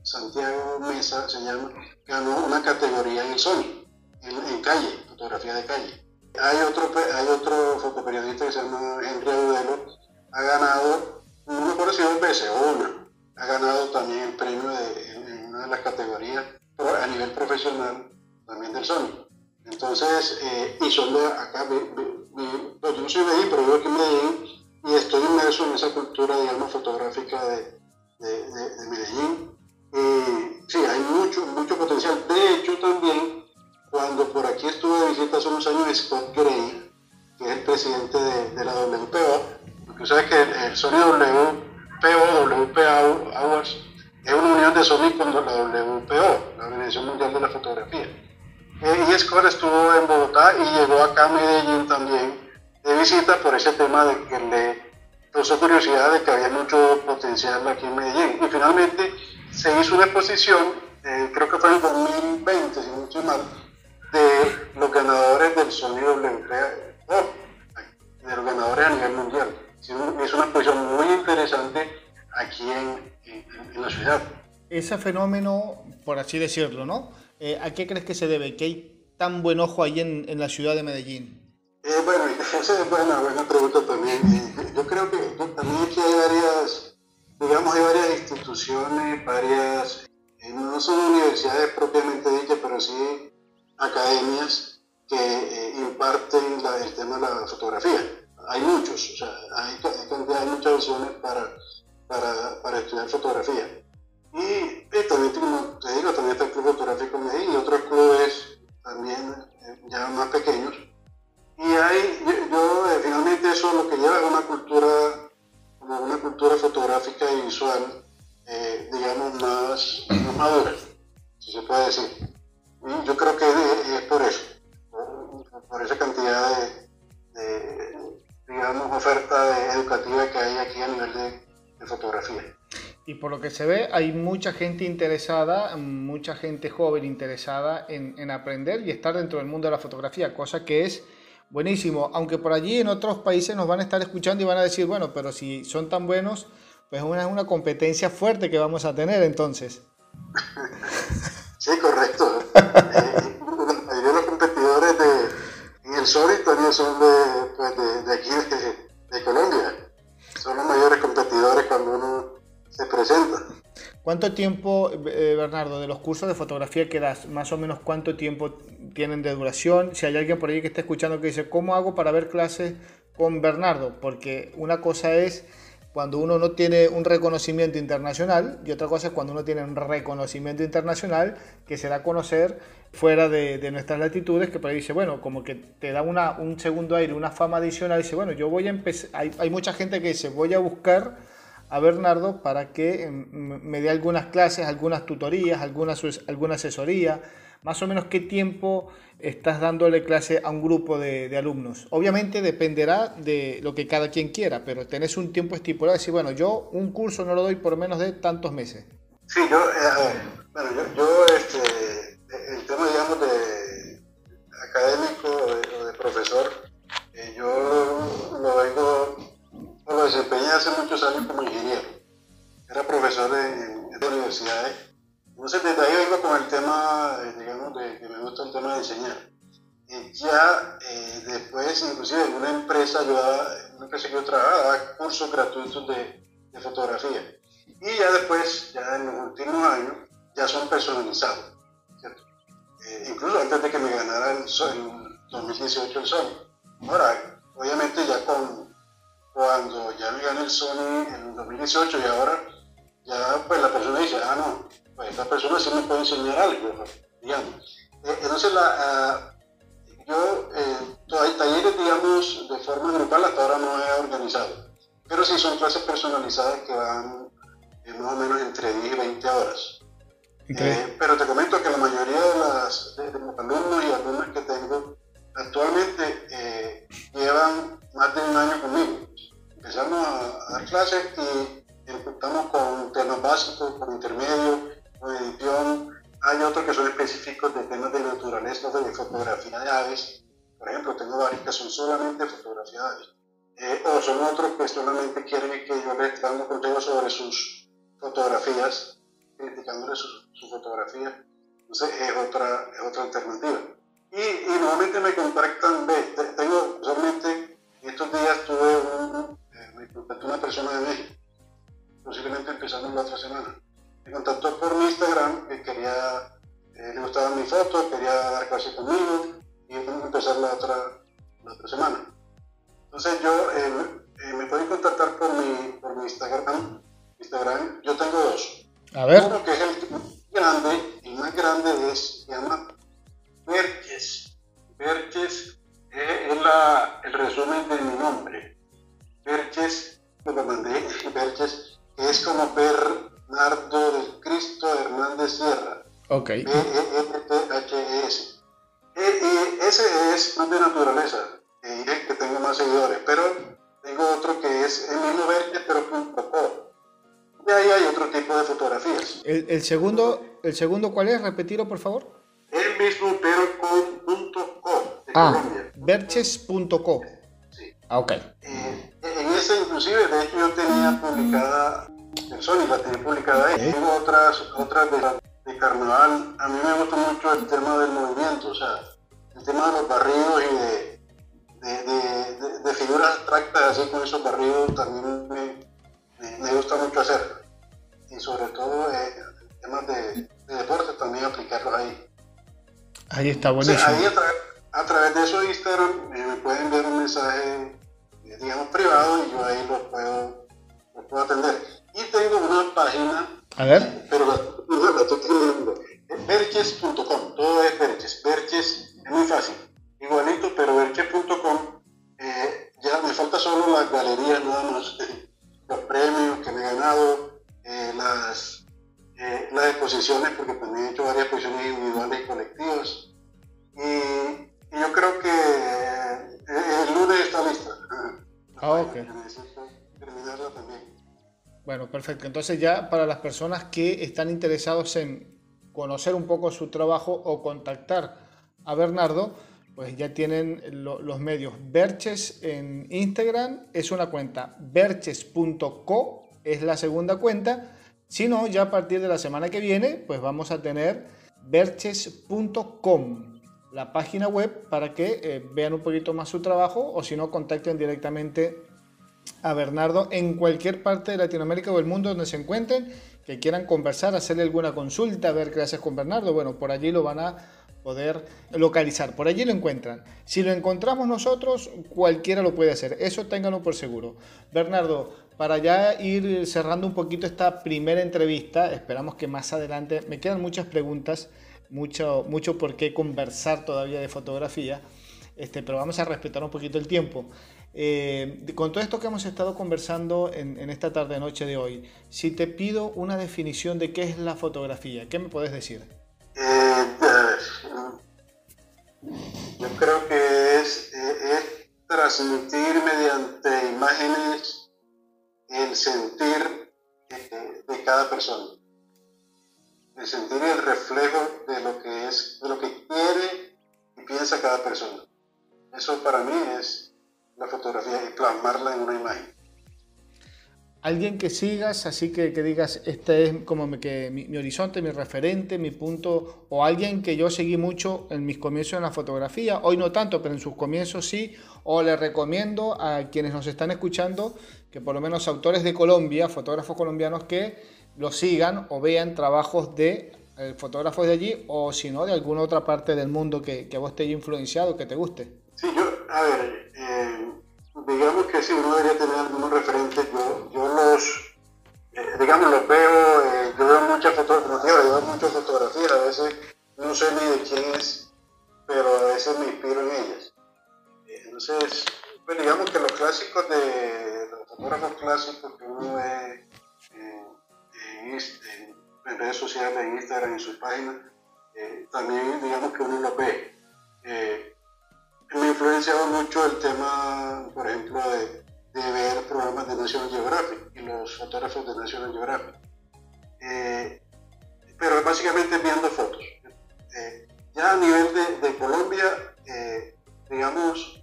Speaker 2: Santiago Mesa, se llama, ganó una categoría en el Sony, en, calle, fotografía de calle. Hay otro, hay otro fotoperiodista que se llama Henry Audelo, ha ganado, no me acuerdo si dos veces o una, ha ganado también el premio de, una de las categorías a nivel profesional también del Sony. Entonces, eh, y son de acá, pues yo no soy de ahí, pero yo aquí en Medellín y estoy inmerso en esa cultura, digamos, fotográfica de, de, Medellín. Y sí, hay mucho, mucho potencial. De hecho, también, cuando por aquí estuve de visita hace unos años Scott Gray, que es el presidente de, la WPO, porque sabes que el, Sony WPO, WPA Awards, es una unión de Sony con la WPO, la Organización Mundial de la Fotografía. Eh, y Scott estuvo en Bogotá y llegó acá a Medellín también de visita por ese tema de que le causó curiosidad de que había mucho potencial aquí en Medellín. Y finalmente se hizo una exposición, eh, creo que fue en 2020, si no estoy mal, de los ganadores del sonido WPA, de los ganadores a nivel mundial. Es una exposición muy interesante aquí en, en, la ciudad.
Speaker 1: Ese fenómeno, por así decirlo, ¿no? Eh, ¿A qué crees que se debe? ¿Que hay tan buen ojo ahí en, en la ciudad de Medellín?
Speaker 2: Eh, bueno, esa es buena, buena pregunta también. Eh, yo creo que también aquí hay varias, digamos, hay varias instituciones, varias, eh, no son universidades propiamente dichas, pero sí academias que imparten el tema de la fotografía. Hay muchos, o sea, hay, hay, muchas opciones para, para, estudiar fotografía. Y, también, como te digo, también está el Club Fotográfico Medellín y otros clubes también ya más pequeños y ahí yo, eh, finalmente eso lo que lleva es una cultura, como una cultura fotográfica y visual, eh, digamos, más, madura, si se puede decir. Y yo creo que es, por eso, por, esa cantidad de, digamos, oferta educativa que hay aquí a nivel de, fotografía.
Speaker 1: Y por lo que se ve, hay mucha gente interesada, mucha gente joven interesada en, en, aprender y estar dentro del mundo de la fotografía, cosa que es Buenísimo, aunque por allí en otros países nos van a estar escuchando y van a decir, bueno, pero si son tan buenos, pues es una, una competencia fuerte que vamos a tener entonces.
Speaker 2: Sí, correcto. eh, los competidores de, en el Sony también son de, pues de, de aquí, de, de Colombia. Son los mayores competidores cuando uno se presenta.
Speaker 1: ¿Cuánto tiempo, eh, Bernardo, de los cursos de fotografía que das, más o menos cuánto tiempo tienen de duración? Si hay alguien por ahí que está escuchando que dice, ¿cómo hago para ver clases con Bernardo? Porque una cosa es cuando uno no tiene un reconocimiento internacional y otra cosa es cuando uno tiene un reconocimiento internacional que se da a conocer fuera de, nuestras latitudes, que por ahí dice, bueno, como que te da una, un segundo aire, una fama adicional, dice, bueno, yo voy a empezar, hay, mucha gente que dice, voy a buscar a Bernardo para que em, me dé algunas clases, algunas tutorías, alguna, alguna asesoría, más o menos qué tiempo estás dándole clase a un grupo de, alumnos. Obviamente dependerá de lo que cada quien quiera, pero tenés un tiempo estipulado, decir, bueno, yo un curso no lo doy por menos de tantos meses.
Speaker 2: Sí, yo, eh, bueno, yo, este, el tema, digamos, de académico o de, profesor, eh, yo lo vengo lo desempeñé hace muchos años como ingeniero. Era profesor en, en universidades. Entonces, desde ahí vengo con el tema, eh, digamos, de, que me gusta el tema de enseñar. Y ya eh, después, inclusive en una empresa, yo una empresa que yo trabajaba, cursos gratuitos de, de, fotografía. Y ya después, ya en los últimos años, ya son personalizados. Eh, incluso antes de que me ganara el 2018 el Sony. Ahora, obviamente ya con, cuando ya me gané el Sony en 2018 y ahora ya pues la persona dice, ah no, pues esta persona sí me puede enseñar algo, digamos. Eh, entonces la, ah, yo eh, hay talleres digamos de forma grupal hasta ahora no he organizado, pero sí son clases personalizadas que van eh, más o menos entre 10 y 20 horas. Eh, pero te comento que la mayoría de, las, de, los alumnos y alumnas que tengo actualmente llevan más de un año conmigo. Empezamos a, dar clases y naturaleza, de fotografía de aves. Por ejemplo, tengo varios que son solamente fotografía de aves. Eh, o son otros que solamente quieren que yo les dando consejos sobre sus fotografías criticándole su, su fotografía. Entonces es otra, es otra alternativa. Y, nuevamente me contactan, ve, tengo, solamente estos días tuve un, eh, me contactó una persona de México, posiblemente empezando la otra semana. Me contactó por mi Instagram, que quería, eh, le gustaban mis fotos, quería dar clase conmigo y empezar la otra, la otra semana. Entonces yo, eh, eh, me pueden contactar por mi, por mi Instagram, Instagram, yo tengo dos.
Speaker 1: A ver.
Speaker 2: Uno que es el grande, el más grande es, se llama Verges. Verges es la, el resumen de mi nombre. Verges, lo mandé, Verges, es como Bernardo del Cristo Hernández Sierra.
Speaker 1: Ok.
Speaker 2: B-E-N-T-H-E-S. E, e, ese es más de naturaleza, que tengo más seguidores, pero tengo otro que es el mismo Verges, pero punto .com y ahí hay otro tipo de fotografías.
Speaker 1: ¿El, el segundo, ¿El segundo cuál es? Repetirlo, por favor.
Speaker 2: El mismo, pero con .co de
Speaker 1: ah, Berches.co.
Speaker 2: Sí.
Speaker 1: Ah, ok.
Speaker 2: Eh, en ese, inclusive, de hecho, yo tenía publicada, en Sony la tenía publicada ahí. Okay. Tengo otras, otras de, de carnaval. A mí me gusta mucho el tema del movimiento, o sea, el tema de los barridos y de, de, de, de figuras abstractas, así con esos barridos, también me me, me gusta mucho hacer. Y sobre todo eh, temas de, de deporte también aplicarlos ahí.
Speaker 1: Ahí está buenísimo. O sea,
Speaker 2: ahí a, tra a, través de eso Instagram eh, me pueden enviar un mensaje, eh, digamos, privado y yo ahí lo puedo, lo puedo atender. Y tengo una página,
Speaker 1: a ver.
Speaker 2: pero berches.com, todo es Berches, Berches es muy fácil, igualito, pero berches.com, eh, ya me falta solo las galerías nada más los premios que me he ganado, eh, las, eh, las exposiciones, porque también he hecho varias exposiciones individuales y colectivas. Y, y yo creo que eh, el lunes está lista.
Speaker 1: Ah, ok.
Speaker 2: Terminarla también.
Speaker 1: Bueno, perfecto. Entonces ya para las personas que están interesados en conocer un poco su trabajo o contactar a Bernardo, pues ya tienen lo, los medios. Berches en Instagram es una cuenta, berches.co es la segunda cuenta. Si no, ya a partir de la semana que viene, pues vamos a tener berches.com, la página web para que eh, vean un poquito más su trabajo o si no, contacten directamente a Bernardo en cualquier parte de Latinoamérica o el mundo donde se encuentren, que quieran conversar, hacerle alguna consulta, ver qué haces con Bernardo, bueno, por allí lo van a poder localizar. Por allí lo encuentran. Si lo encontramos nosotros, cualquiera lo puede hacer. Eso ténganlo por seguro. Bernardo, para ya ir cerrando un poquito esta primera entrevista, esperamos que más adelante me quedan muchas preguntas, mucho, mucho por qué conversar todavía de fotografía, este, pero vamos a respetar un poquito el tiempo. Eh, con todo esto que hemos estado conversando en, en esta tarde-noche de hoy, si te pido una definición de qué es la fotografía, ¿qué me puedes decir?
Speaker 2: Eh, yo creo que es, es, transmitir mediante imágenes el sentir de cada persona, el sentir el reflejo de lo que es, de lo que quiere y piensa cada persona. Eso para mí es la fotografía y plasmarla en una imagen
Speaker 1: alguien que sigas, así que, que digas, este es como mi, que, mi, horizonte, mi referente, mi punto, o alguien que yo seguí mucho en mis comienzos en la fotografía, hoy no tanto, pero en sus comienzos sí, o le recomiendo a quienes nos están escuchando, que por lo menos autores de Colombia, fotógrafos colombianos, que lo sigan o vean trabajos de el fotógrafo de allí o si no de alguna otra parte del mundo que, que vos te haya influenciado, que te guste.
Speaker 2: Sí, yo, a ver, eh, digamos que si uno debería tener algunos referentes, yo, yo los, eh, digamos, los veo, eh, yo veo muchas fotografías, veo muchas fotografías, a veces no sé ni de quién es, pero a veces me inspiro en ellas. Entonces, pues digamos que los clásicos de los fotógrafos clásicos que uno ve en, redes sociales, en Instagram, en sus páginas, también digamos que uno los ve. Eh, me ha influenciado mucho el tema, por ejemplo, de, de, ver programas de National Geographic y los fotógrafos de National Geographic. Eh, pero básicamente viendo fotos. ya a nivel de, de Colombia, digamos,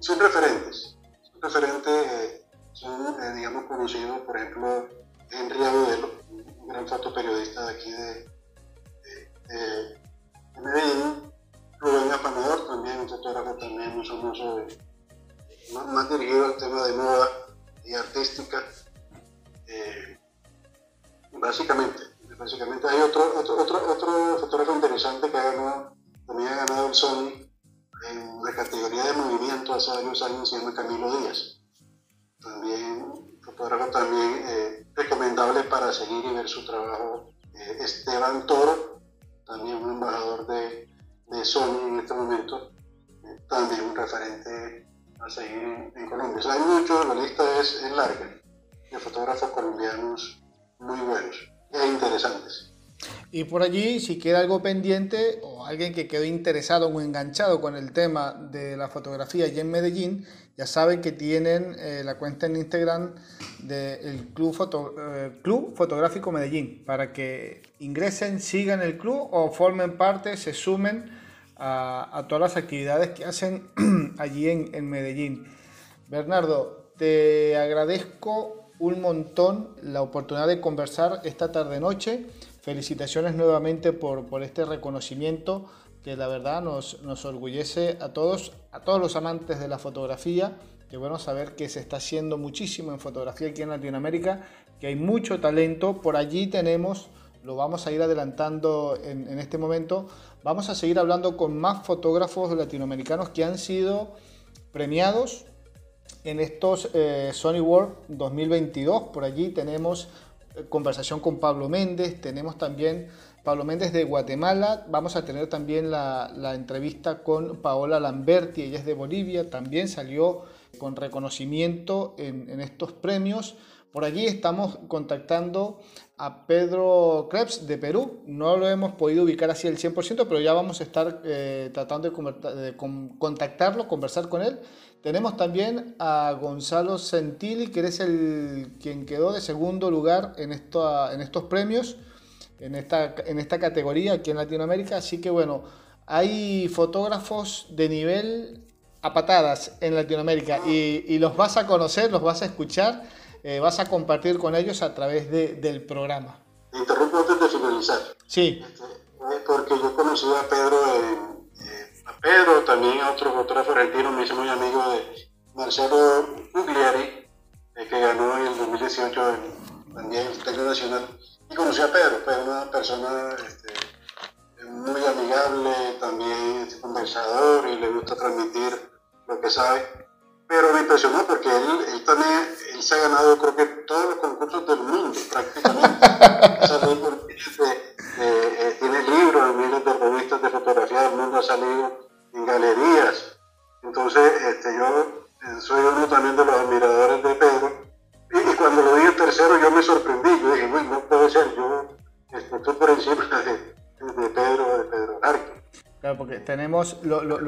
Speaker 2: son referentes. Son referentes, eh, son, eh, digamos, conocidos, por ejemplo, Henry Agudelo, un gran fotoperiodista de aquí de, Medellín. Rubén Apanador, también un fotógrafo también muy eh, más, dirigido al tema de moda y artística. básicamente, básicamente hay otro, otro, otro, fotógrafo interesante que ha ganado, también ha ganado el Sony en la categoría de movimiento hace varios años se llama Camilo Díaz. También, fotógrafo también eh, recomendable para seguir y ver su trabajo. Eh, Esteban Toro, también un embajador de, de Sony en este momento, eh, también un referente a seguir en, Colombia. hay muchos, la lista es, larga, de fotógrafos colombianos muy buenos e interesantes.
Speaker 1: Y por allí, si queda algo pendiente o alguien que quedó interesado o enganchado con el tema de la fotografía allí en Medellín, ya saben que tienen eh, la cuenta en Instagram del Club, Foto, eh, Club Fotográfico Medellín, para que ingresen, sigan el club o formen parte, se sumen a, todas las actividades que hacen allí en, Medellín. Bernardo, te agradezco un montón la oportunidad de conversar esta tarde-noche felicitaciones nuevamente por este reconocimiento que la verdad nos, nos orgullece a todos, a todos los amantes de la fotografía. Qué bueno saber que se está haciendo muchísimo en fotografía aquí en Latinoamérica, que hay mucho talento. Por allí tenemos, lo vamos a ir adelantando en, este momento, vamos a seguir hablando con más fotógrafos latinoamericanos que han sido premiados en estos eh, Sony World 2022. Por allí tenemos conversación con Pablo Méndez, tenemos también Pablo Méndez de Guatemala, vamos a tener también la, entrevista con Paola Lamberti, ella es de Bolivia, también salió con reconocimiento en, estos premios. Por allí estamos contactando a Pedro Krebs de Perú. No lo hemos podido ubicar así al 100%, pero ya vamos a estar eh, tratando de, contactarlo, conversar con él. Tenemos también a Gonzalo Centili, que es el quien quedó de segundo lugar en estos premios, en esta, en esta categoría aquí en Latinoamérica. Así que bueno, hay fotógrafos de nivel a patadas en Latinoamérica y, los vas a conocer, los vas a escuchar, eh, vas a compartir con ellos a través del programa.
Speaker 2: Interrumpo antes de finalizar.
Speaker 1: Sí.
Speaker 2: Este, eh, porque yo conocí a Pedro en Pedro, también otro fotógrafo argentino, me hizo muy amigo de Marcelo Gugliari, eh, que ganó en el 2018 también el Premio Nacional. Y conocí a Pedro, Pedro una persona este, muy amigable, también conversador y le gusta transmitir lo que sabe. Pero me impresionó porque él, también él se ha ganado, creo que todos los concursos del mundo prácticamente. Eh, tiene libros, miles de revistas de fotografía del mundo, ha salido
Speaker 1: tenemos,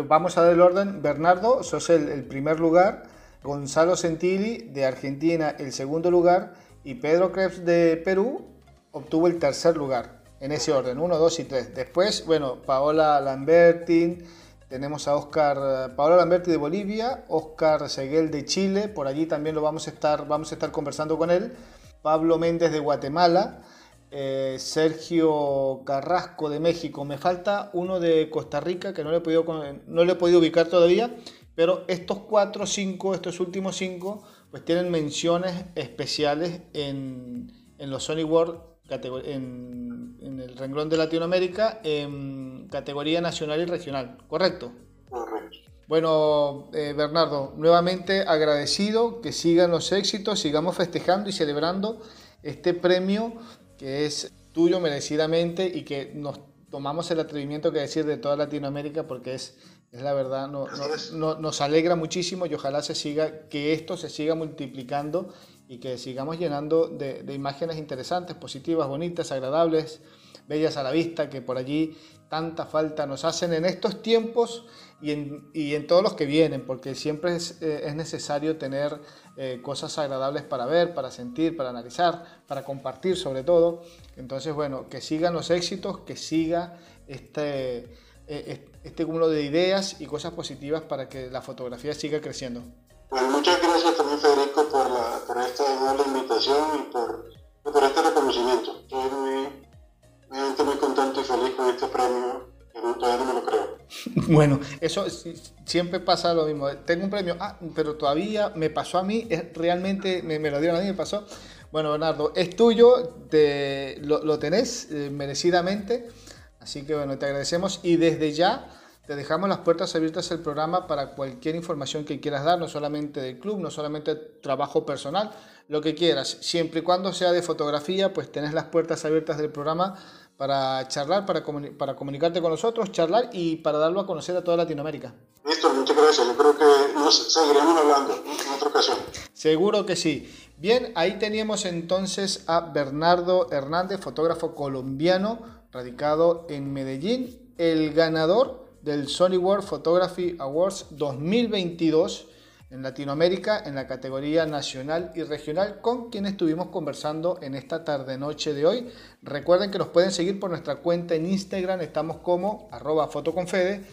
Speaker 1: vamos a dar el orden. Bernardo, sos el, primer lugar. Gonzalo Centili de Argentina el segundo lugar y Pedro Krebs de Perú obtuvo el tercer lugar en ese orden, 1, 2 y 3. Después, bueno, Paola Lambertin, tenemos a Oscar, Paola Lamberti de Bolivia, Oscar Seguel de Chile, por allí también lo vamos a estar, vamos a estar conversando con él, Pablo Méndez de Guatemala, eh, Sergio Carrasco de México, me falta uno de Costa Rica que no le he podido, no le he podido ubicar todavía, pero estos cuatro, cinco, estos últimos cinco, pues tienen menciones especiales en, en los Sony World en, en, el renglón de Latinoamérica en categoría nacional y regional, ¿correcto?
Speaker 2: Correcto.
Speaker 1: Bueno, eh, Bernardo, nuevamente agradecido, que sigan los éxitos, sigamos festejando y celebrando este premio que es tuyo merecidamente y que nos tomamos el atrevimiento que decir de toda Latinoamérica porque es, es la verdad, no, no, nos alegra muchísimo y ojalá se siga, que esto se siga multiplicando y que sigamos llenando de, de imágenes interesantes, positivas, bonitas, agradables, bellas a la vista, que por allí tanta falta nos hacen en estos tiempos y en, y en todos los que vienen, porque siempre es, eh, es necesario tener eh, cosas agradables para ver, para sentir, para analizar, para compartir sobre todo. Entonces, bueno, que sigan los éxitos, que siga este, eh, este cúmulo de ideas y cosas positivas para que la fotografía siga creciendo.
Speaker 2: Bueno, muchas gracias también Federico por, la, por esta invitación y por, por este reconocimiento. Estoy muy, muy contento y feliz con este premio todavía no me lo creo.
Speaker 1: Bueno, eso siempre pasa lo mismo. Tengo un premio, ah, pero todavía me pasó a mí, realmente me, lo dieron a mí, me pasó. Bueno, Bernardo, es tuyo, te, lo, tenés eh, merecidamente, así que bueno, te agradecemos y desde ya te dejamos las puertas abiertas al programa para cualquier información que quieras dar, no solamente del club, no solamente trabajo personal, lo que quieras, siempre y cuando sea de fotografía, pues tenés las puertas abiertas del programa para charlar, para, para comunicarte con nosotros, charlar y para darlo a conocer a toda Latinoamérica.
Speaker 2: Listo, muchas gracias. Yo creo que nos seguiremos hablando en otra ocasión.
Speaker 1: Seguro que sí. Bien, ahí teníamos entonces a Bernardo Hernández, fotógrafo colombiano, radicado en Medellín, el ganador del Sony World Photography Awards 2022 en Latinoamérica en la categoría nacional y regional con quien estuvimos conversando en esta tarde noche de hoy. Recuerden que nos pueden seguir por nuestra cuenta en Instagram, estamos como fotoconfede,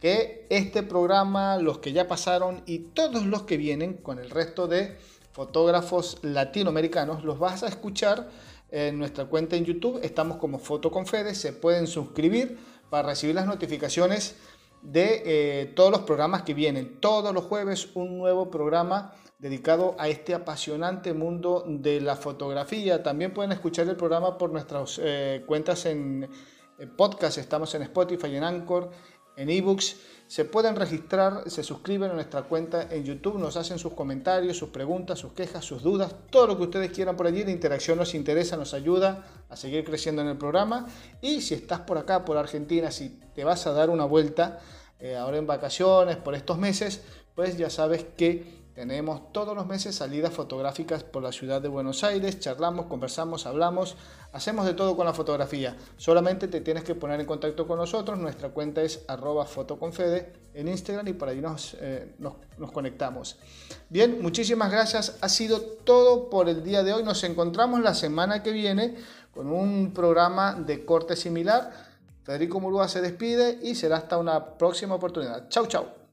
Speaker 1: que este programa, los que ya pasaron y todos los que vienen con el resto de fotógrafos latinoamericanos, los vas a escuchar en nuestra cuenta en YouTube, estamos como fotoconfede, se pueden suscribir para recibir las notificaciones de eh, todos los programas que vienen. Todos los jueves un nuevo programa dedicado a este apasionante mundo de la fotografía. También pueden escuchar el programa por nuestras eh, cuentas en, en podcast. Estamos en Spotify, en Anchor, en ebooks. Se pueden registrar, se suscriben a nuestra cuenta en YouTube, nos hacen sus comentarios, sus preguntas, sus quejas, sus dudas, todo lo que ustedes quieran por allí. La interacción nos interesa, nos ayuda a seguir creciendo en el programa. Y si estás por acá, por Argentina, si te vas a dar una vuelta eh, ahora en vacaciones, por estos meses, pues ya sabes que tenemos todos los meses salidas fotográficas por la ciudad de Buenos Aires, charlamos, conversamos, hablamos, hacemos de todo con la fotografía. Solamente te tienes que poner en contacto con nosotros, nuestra cuenta es arroba fotoconfede en Instagram y por ahí nos, eh, nos, nos conectamos. Bien, muchísimas gracias, ha sido todo por el día de hoy, nos encontramos la semana que viene con un programa de corte similar. Federico Murúa se despide y será hasta una próxima oportunidad. Chau, chau.